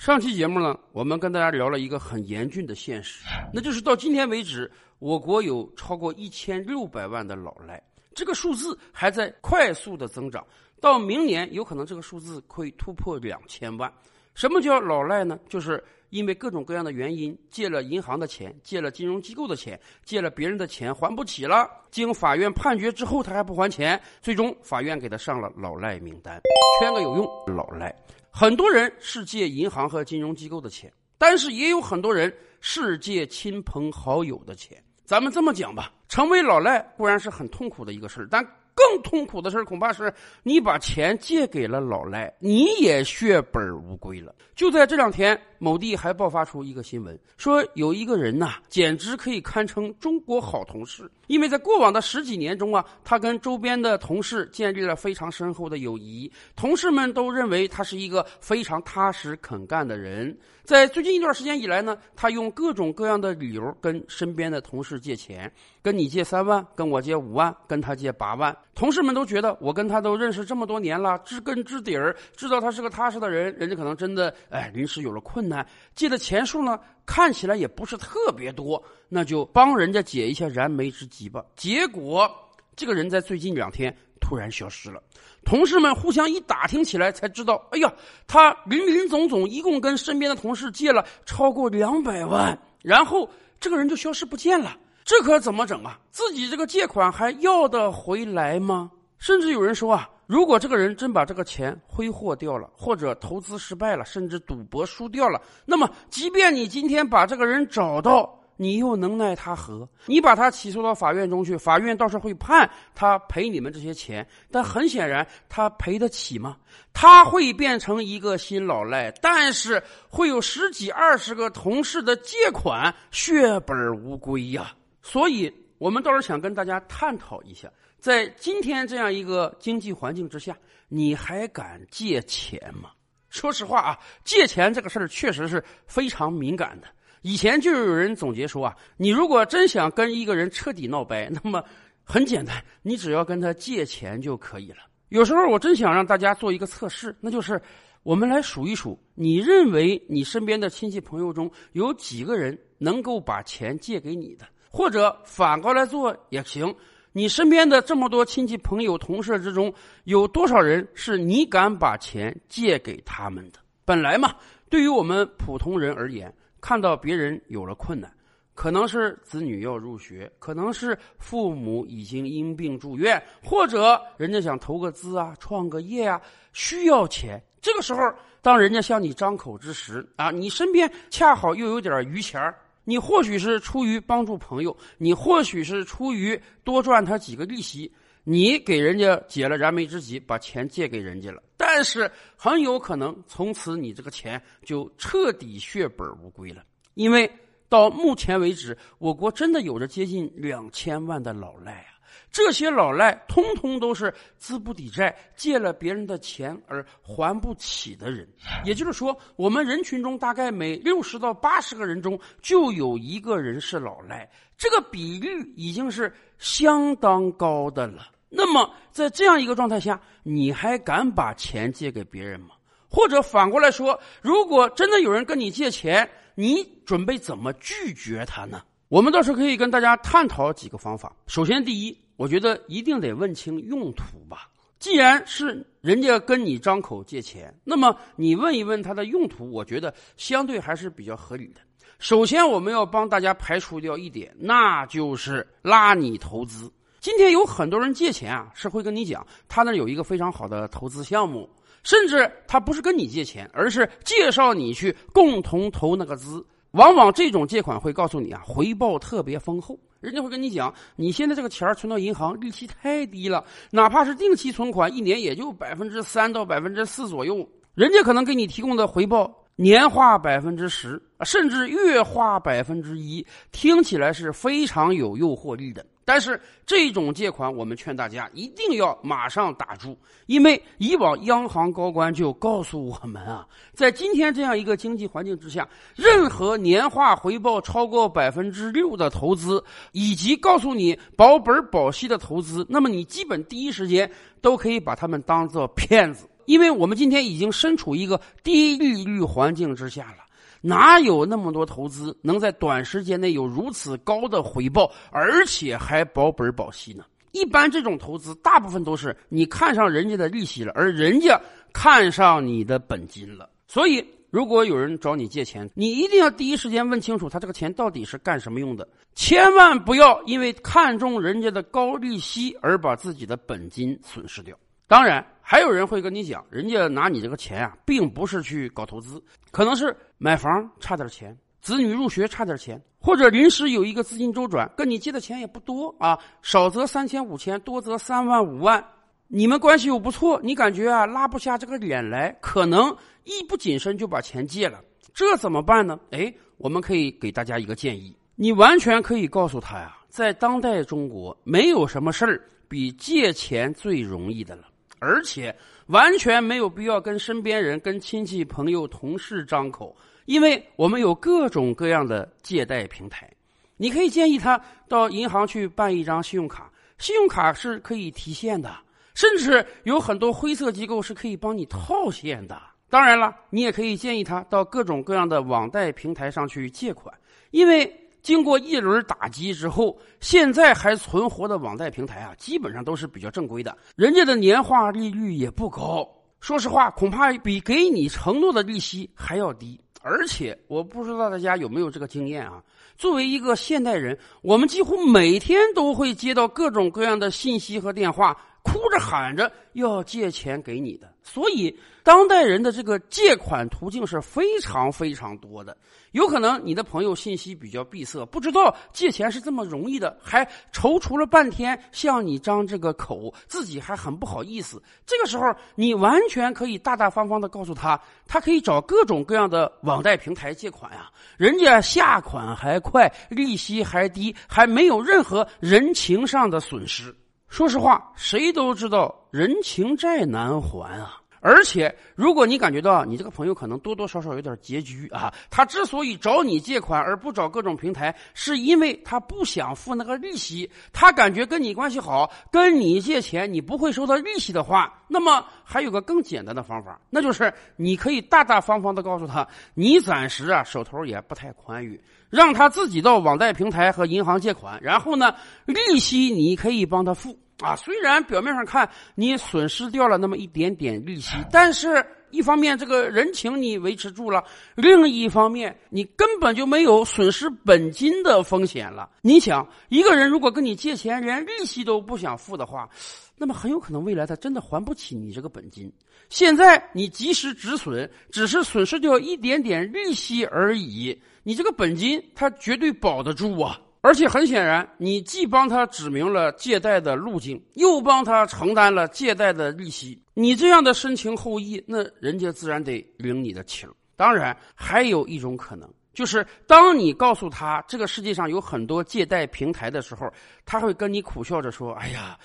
上期节目呢，我们跟大家聊了一个很严峻的现实，那就是到今天为止，我国有超过一千六百万的老赖，这个数字还在快速的增长，到明年有可能这个数字会突破两千万。什么叫老赖呢？就是因为各种各样的原因，借了银行的钱，借了金融机构的钱，借了别人的钱还不起了，经法院判决之后他还不还钱，最终法院给他上了老赖名单，圈个有用，老赖。很多人是借银行和金融机构的钱，但是也有很多人是借亲朋好友的钱。咱们这么讲吧，成为老赖固然是很痛苦的一个事儿，但。更痛苦的事恐怕是你把钱借给了老赖，你也血本无归了。就在这两天，某地还爆发出一个新闻，说有一个人呐，简直可以堪称中国好同事，因为在过往的十几年中啊，他跟周边的同事建立了非常深厚的友谊，同事们都认为他是一个非常踏实肯干的人。在最近一段时间以来呢，他用各种各样的理由跟身边的同事借钱，跟你借三万，跟我借五万，跟他借八万。同事们都觉得我跟他都认识这么多年了，知根知底儿，知道他是个踏实的人。人家可能真的哎，临时有了困难，借的钱数呢看起来也不是特别多，那就帮人家解一下燃眉之急吧。结果这个人在最近两天突然消失了。同事们互相一打听起来，才知道，哎呀，他林林总总一共跟身边的同事借了超过两百万，然后这个人就消失不见了，这可怎么整啊？自己这个借款还要得回来吗？甚至有人说啊，如果这个人真把这个钱挥霍掉了，或者投资失败了，甚至赌博输掉了，那么即便你今天把这个人找到，你又能奈他何？你把他起诉到法院中去，法院倒是会判他赔你们这些钱，但很显然他赔得起吗？他会变成一个新老赖，但是会有十几二十个同事的借款血本无归呀。所以，我们倒是想跟大家探讨一下，在今天这样一个经济环境之下，你还敢借钱吗？说实话啊，借钱这个事儿确实是非常敏感的。以前就有人总结说啊，你如果真想跟一个人彻底闹掰，那么很简单，你只要跟他借钱就可以了。有时候我真想让大家做一个测试，那就是我们来数一数，你认为你身边的亲戚朋友中有几个人能够把钱借给你的？或者反过来做也行，你身边的这么多亲戚朋友、同事之中，有多少人是你敢把钱借给他们的？本来嘛，对于我们普通人而言。看到别人有了困难，可能是子女要入学，可能是父母已经因病住院，或者人家想投个资啊、创个业啊，需要钱。这个时候，当人家向你张口之时啊，你身边恰好又有点余钱你或许是出于帮助朋友，你或许是出于多赚他几个利息，你给人家解了燃眉之急，把钱借给人家了。但是很有可能从此你这个钱就彻底血本无归了，因为到目前为止，我国真的有着接近两千万的老赖啊！这些老赖通通都是资不抵债，借了别人的钱而还不起的人。也就是说，我们人群中大概每六十到八十个人中就有一个人是老赖，这个比率已经是相当高的了。那么，在这样一个状态下，你还敢把钱借给别人吗？或者反过来说，如果真的有人跟你借钱，你准备怎么拒绝他呢？我们倒是可以跟大家探讨几个方法。首先，第一，我觉得一定得问清用途吧。既然是人家跟你张口借钱，那么你问一问他的用途，我觉得相对还是比较合理的。首先，我们要帮大家排除掉一点，那就是拉你投资。今天有很多人借钱啊，是会跟你讲他那有一个非常好的投资项目，甚至他不是跟你借钱，而是介绍你去共同投那个资。往往这种借款会告诉你啊，回报特别丰厚。人家会跟你讲，你现在这个钱存到银行利息太低了，哪怕是定期存款，一年也就百分之三到百分之四左右。人家可能给你提供的回报年化百分之十，甚至月化百分之一，听起来是非常有诱惑力的。但是这种借款，我们劝大家一定要马上打住，因为以往央行高官就告诉我们啊，在今天这样一个经济环境之下，任何年化回报超过百分之六的投资，以及告诉你保本保息的投资，那么你基本第一时间都可以把他们当做骗子。因为我们今天已经身处一个低利率环境之下了，哪有那么多投资能在短时间内有如此高的回报，而且还保本保息呢？一般这种投资，大部分都是你看上人家的利息了，而人家看上你的本金了。所以，如果有人找你借钱，你一定要第一时间问清楚他这个钱到底是干什么用的，千万不要因为看中人家的高利息而把自己的本金损失掉。当然，还有人会跟你讲，人家拿你这个钱啊，并不是去搞投资，可能是买房差点钱，子女入学差点钱，或者临时有一个资金周转，跟你借的钱也不多啊，少则三千五千，多则三万五万。你们关系又不错，你感觉啊拉不下这个脸来，可能一不谨慎就把钱借了，这怎么办呢？哎，我们可以给大家一个建议，你完全可以告诉他呀，在当代中国，没有什么事儿比借钱最容易的了。而且完全没有必要跟身边人、跟亲戚、朋友、同事张口，因为我们有各种各样的借贷平台。你可以建议他到银行去办一张信用卡，信用卡是可以提现的，甚至有很多灰色机构是可以帮你套现的。当然了，你也可以建议他到各种各样的网贷平台上去借款，因为。经过一轮打击之后，现在还存活的网贷平台啊，基本上都是比较正规的，人家的年化利率也不高。说实话，恐怕比给你承诺的利息还要低。而且，我不知道大家有没有这个经验啊？作为一个现代人，我们几乎每天都会接到各种各样的信息和电话。哭着喊着要借钱给你的，所以当代人的这个借款途径是非常非常多的。有可能你的朋友信息比较闭塞，不知道借钱是这么容易的，还踌躇了半天向你张这个口，自己还很不好意思。这个时候，你完全可以大大方方的告诉他，他可以找各种各样的网贷平台借款呀，人家下款还快，利息还低，还没有任何人情上的损失。说实话，谁都知道人情债难还啊！而且，如果你感觉到你这个朋友可能多多少少有点拮据啊，他之所以找你借款而不找各种平台，是因为他不想付那个利息，他感觉跟你关系好，跟你借钱你不会收到利息的话，那么还有个更简单的方法，那就是你可以大大方方的告诉他，你暂时啊手头也不太宽裕，让他自己到网贷平台和银行借款，然后呢，利息你可以帮他付。啊，虽然表面上看你损失掉了那么一点点利息，但是一方面这个人情你维持住了，另一方面你根本就没有损失本金的风险了。你想，一个人如果跟你借钱，连利息都不想付的话，那么很有可能未来他真的还不起你这个本金。现在你及时止损，只是损失掉一点点利息而已，你这个本金他绝对保得住啊。而且很显然，你既帮他指明了借贷的路径，又帮他承担了借贷的利息。你这样的深情厚谊，那人家自然得领你的情。当然，还有一种可能，就是当你告诉他这个世界上有很多借贷平台的时候，他会跟你苦笑着说：“哎呀，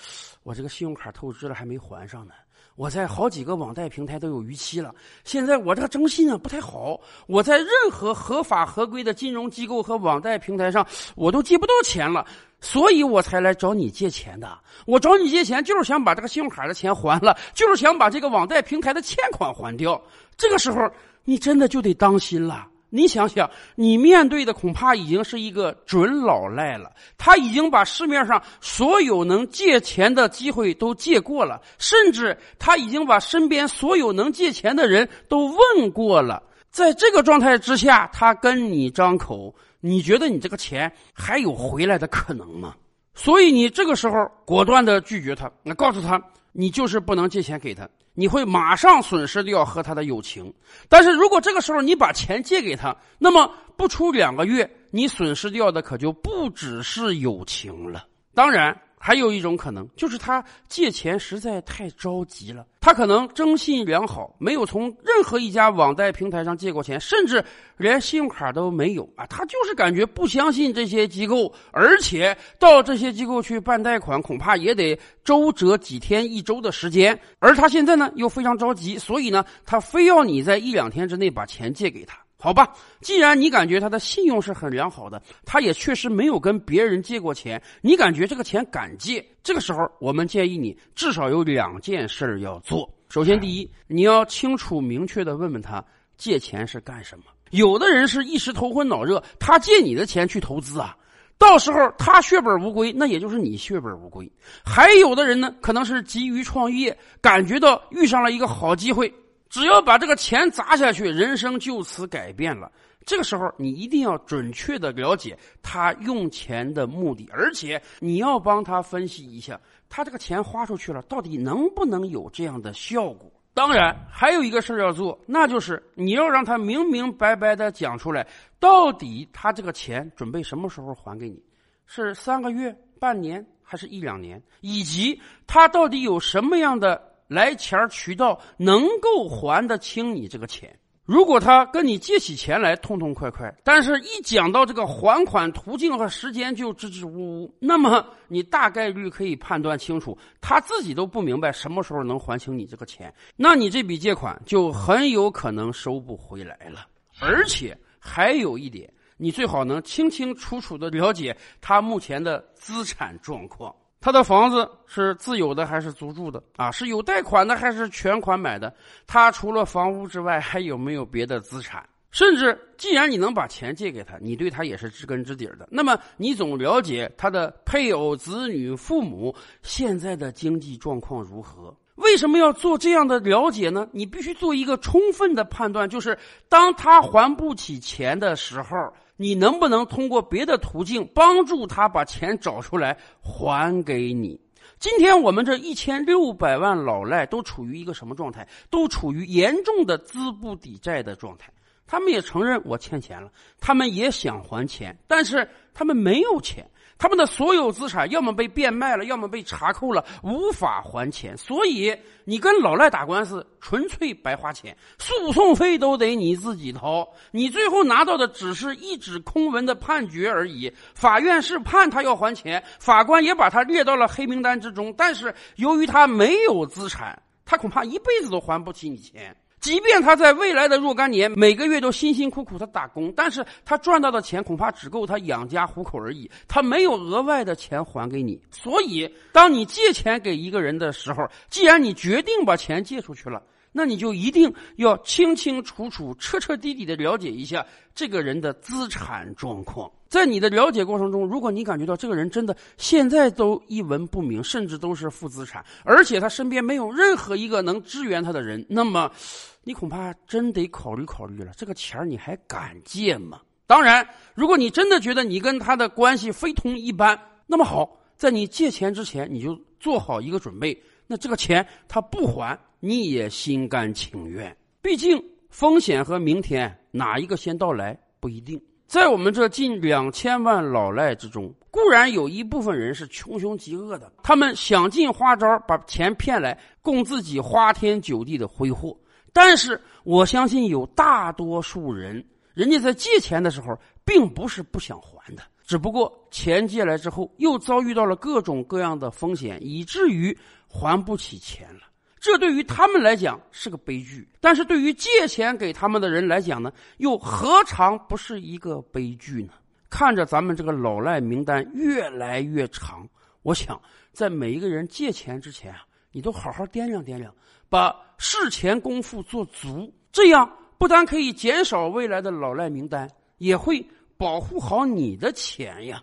我这个信用卡透支了，还没还上呢。”我在好几个网贷平台都有逾期了，现在我这个征信啊不太好，我在任何合法合规的金融机构和网贷平台上我都借不到钱了，所以我才来找你借钱的。我找你借钱就是想把这个信用卡的钱还了，就是想把这个网贷平台的欠款还掉。这个时候你真的就得当心了。你想想，你面对的恐怕已经是一个准老赖了。他已经把市面上所有能借钱的机会都借过了，甚至他已经把身边所有能借钱的人都问过了。在这个状态之下，他跟你张口，你觉得你这个钱还有回来的可能吗？所以你这个时候果断的拒绝他，那告诉他，你就是不能借钱给他。你会马上损失掉和他的友情，但是如果这个时候你把钱借给他，那么不出两个月，你损失掉的可就不只是友情了。当然。还有一种可能，就是他借钱实在太着急了。他可能征信良好，没有从任何一家网贷平台上借过钱，甚至连信用卡都没有啊。他就是感觉不相信这些机构，而且到这些机构去办贷款，恐怕也得周折几天、一周的时间。而他现在呢，又非常着急，所以呢，他非要你在一两天之内把钱借给他。好吧，既然你感觉他的信用是很良好的，他也确实没有跟别人借过钱，你感觉这个钱敢借，这个时候我们建议你至少有两件事要做。首先，第一，你要清楚明确的问问他借钱是干什么。有的人是一时头昏脑热，他借你的钱去投资啊，到时候他血本无归，那也就是你血本无归。还有的人呢，可能是急于创业，感觉到遇上了一个好机会，只要把这个钱砸下去，人生就此改变了。这个时候，你一定要准确的了解他用钱的目的，而且你要帮他分析一下，他这个钱花出去了，到底能不能有这样的效果？当然，还有一个事儿要做，那就是你要让他明明白白的讲出来，到底他这个钱准备什么时候还给你？是三个月、半年，还是一两年？以及他到底有什么样的来钱渠道能够还得清你这个钱？如果他跟你借起钱来痛痛快快，但是一讲到这个还款途径和时间就支支吾吾，那么你大概率可以判断清楚，他自己都不明白什么时候能还清你这个钱，那你这笔借款就很有可能收不回来了。而且还有一点，你最好能清清楚楚的了解他目前的资产状况。他的房子是自有的还是租住的啊？是有贷款的还是全款买的？他除了房屋之外还有没有别的资产？甚至，既然你能把钱借给他，你对他也是知根知底的。那么，你总了解他的配偶、子女、父母现在的经济状况如何？为什么要做这样的了解呢？你必须做一个充分的判断，就是当他还不起钱的时候。你能不能通过别的途径帮助他把钱找出来还给你？今天我们这一千六百万老赖都处于一个什么状态？都处于严重的资不抵债的状态。他们也承认我欠钱了，他们也想还钱，但是他们没有钱。他们的所有资产要么被变卖了，要么被查扣了，无法还钱。所以你跟老赖打官司，纯粹白花钱，诉讼费都得你自己掏。你最后拿到的只是一纸空文的判决而已。法院是判他要还钱，法官也把他列到了黑名单之中。但是由于他没有资产，他恐怕一辈子都还不起你钱。即便他在未来的若干年每个月都辛辛苦苦的打工，但是他赚到的钱恐怕只够他养家糊口而已，他没有额外的钱还给你。所以，当你借钱给一个人的时候，既然你决定把钱借出去了。那你就一定要清清楚楚、彻彻底底的了解一下这个人的资产状况。在你的了解过程中，如果你感觉到这个人真的现在都一文不名，甚至都是负资产，而且他身边没有任何一个能支援他的人，那么你恐怕真得考虑考虑了，这个钱你还敢借吗？当然，如果你真的觉得你跟他的关系非同一般，那么好，在你借钱之前，你就做好一个准备。那这个钱他不还，你也心甘情愿。毕竟风险和明天哪一个先到来不一定。在我们这近两千万老赖之中，固然有一部分人是穷凶极恶的，他们想尽花招把钱骗来，供自己花天酒地的挥霍。但是我相信有大多数人，人家在借钱的时候，并不是不想还的。只不过钱借来之后，又遭遇到了各种各样的风险，以至于还不起钱了。这对于他们来讲是个悲剧，但是对于借钱给他们的人来讲呢，又何尝不是一个悲剧呢？看着咱们这个老赖名单越来越长，我想在每一个人借钱之前啊，你都好好掂量掂量，把事前功夫做足，这样不但可以减少未来的老赖名单，也会。保护好你的钱呀。